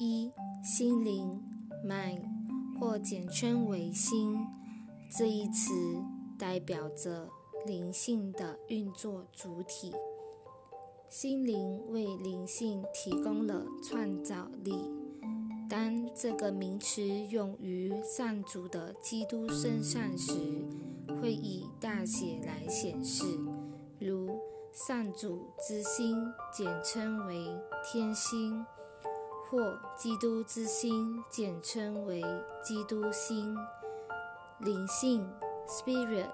一、心灵 （mind） 或简称为心，这一词代表着灵性的运作主体。心灵为灵性提供了创造力。当这个名词用于上主的基督身上时，会以大写来显示，如上主之心，简称为天心，或基督之心，简称为基督心。灵性 （spirit）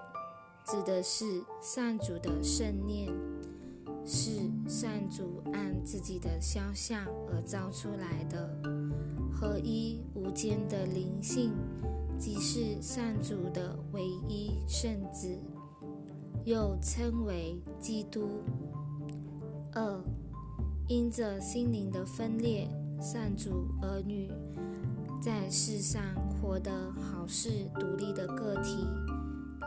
指的是上主的圣念，是上主按自己的肖像而造出来的，合一无间的灵性。即是上主的唯一圣子，又称为基督。二，因着心灵的分裂，善主儿女在世上活得好似独立的个体，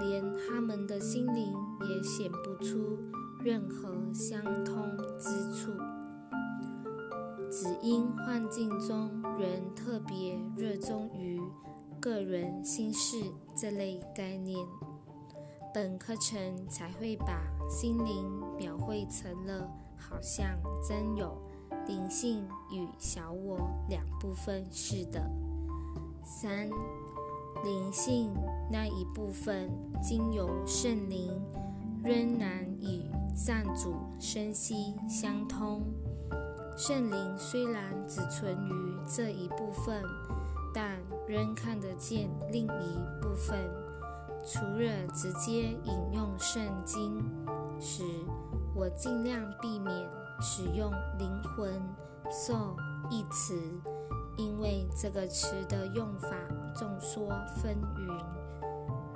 连他们的心灵也显不出任何相通之处。只因幻境中人特别热衷于。个人心事这类概念，本课程才会把心灵描绘成了好像真有灵性与小我两部分似的。三，灵性那一部分经由圣灵，仍然与上主生息相通。圣灵虽然只存于这一部分。但仍看得见另一部分。除了直接引用圣经时，我尽量避免使用“灵魂 ”（soul） 一词，因为这个词的用法众说纷纭。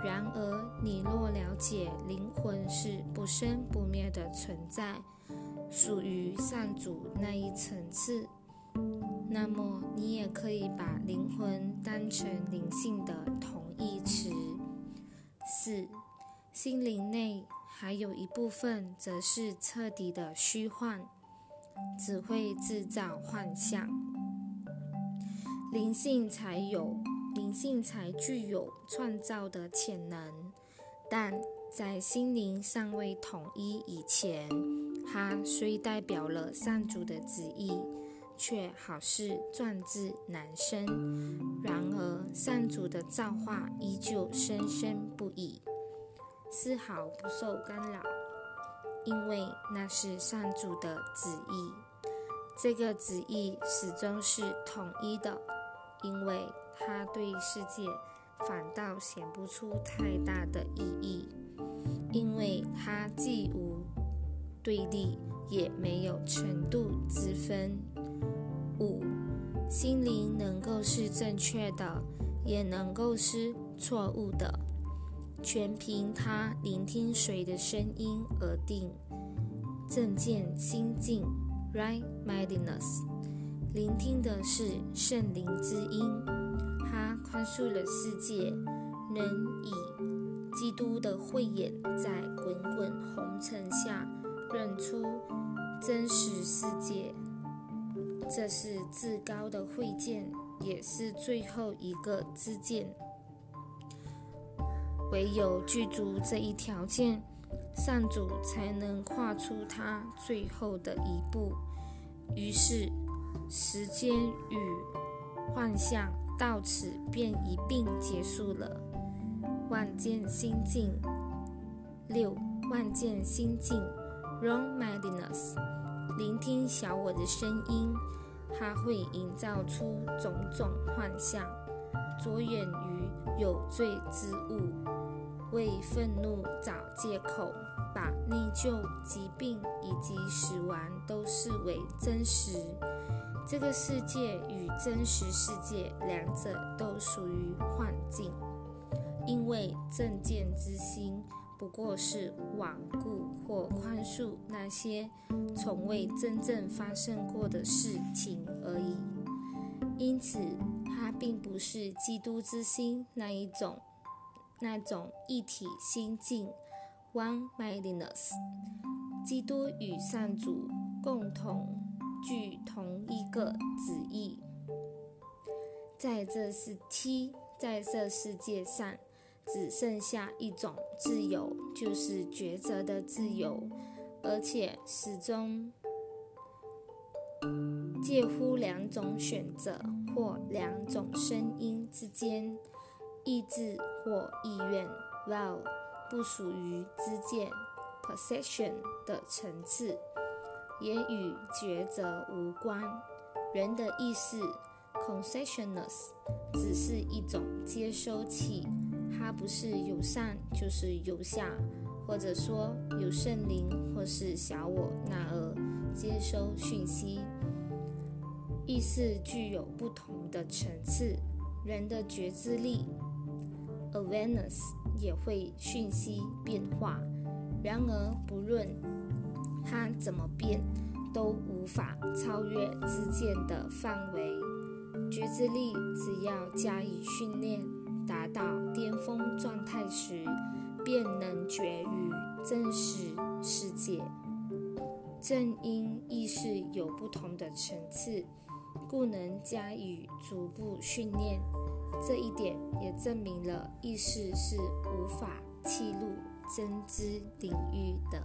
然而，你若了解灵魂是不生不灭的存在，属于上主那一层次。那么，你也可以把灵魂当成灵性的同义词。四，心灵内还有一部分则是彻底的虚幻，只会制造幻象。灵性才有，灵性才具有创造的潜能，但在心灵尚未统一以前，它虽代表了上主的旨意。却好似壮志难伸。然而，上主的造化依旧生生不已，丝毫不受干扰，因为那是上主的旨意。这个旨意始终是统一的，因为他对世界反倒显不出太大的意义，因为他既无对立，也没有程度之分。五，心灵能够是正确的，也能够是错误的，全凭他聆听谁的声音而定。正见心境 （right mindedness），聆听的是圣灵之音，他宽恕了世界，能以基督的慧眼在滚滚红尘下认出真实世界。这是至高的会见，也是最后一个知见。唯有具足这一条件，上主才能跨出他最后的一步。于是，时间与幻象到此便一并结束了。万见心境六，万见心境 （Wrong Mindedness），聆听小我的声音。它会营造出种种幻象，着眼于有罪之物，为愤怒找借口，把内疚、疾病以及死亡都视为真实。这个世界与真实世界两者都属于幻境，因为正见之心。不过是罔顾或宽恕那些从未真正发生过的事情而已。因此，它并不是基督之心那一种、那种一体心境 （one-mindedness）。基督与上主共同具同一个旨意。在这是 T，在这世界上只剩下一种自由，就是抉择的自由，而且始终介乎两种选择或两种声音之间，意志或意愿。Well，不属于知见 （perception） 的层次，也与抉择无关。人的意识。Concessionless 只是一种接收器，它不是有上就是有下，或者说有圣灵或是小我那儿接收讯息。意识具有不同的层次，人的觉知力 （awareness） 也会讯息变化。然而，不论它怎么变，都无法超越知见的范围。觉知力只要加以训练，达到巅峰状态时，便能觉于真实世界。正因意识有不同的层次，故能加以逐步训练。这一点也证明了意识是无法契入真知领域的。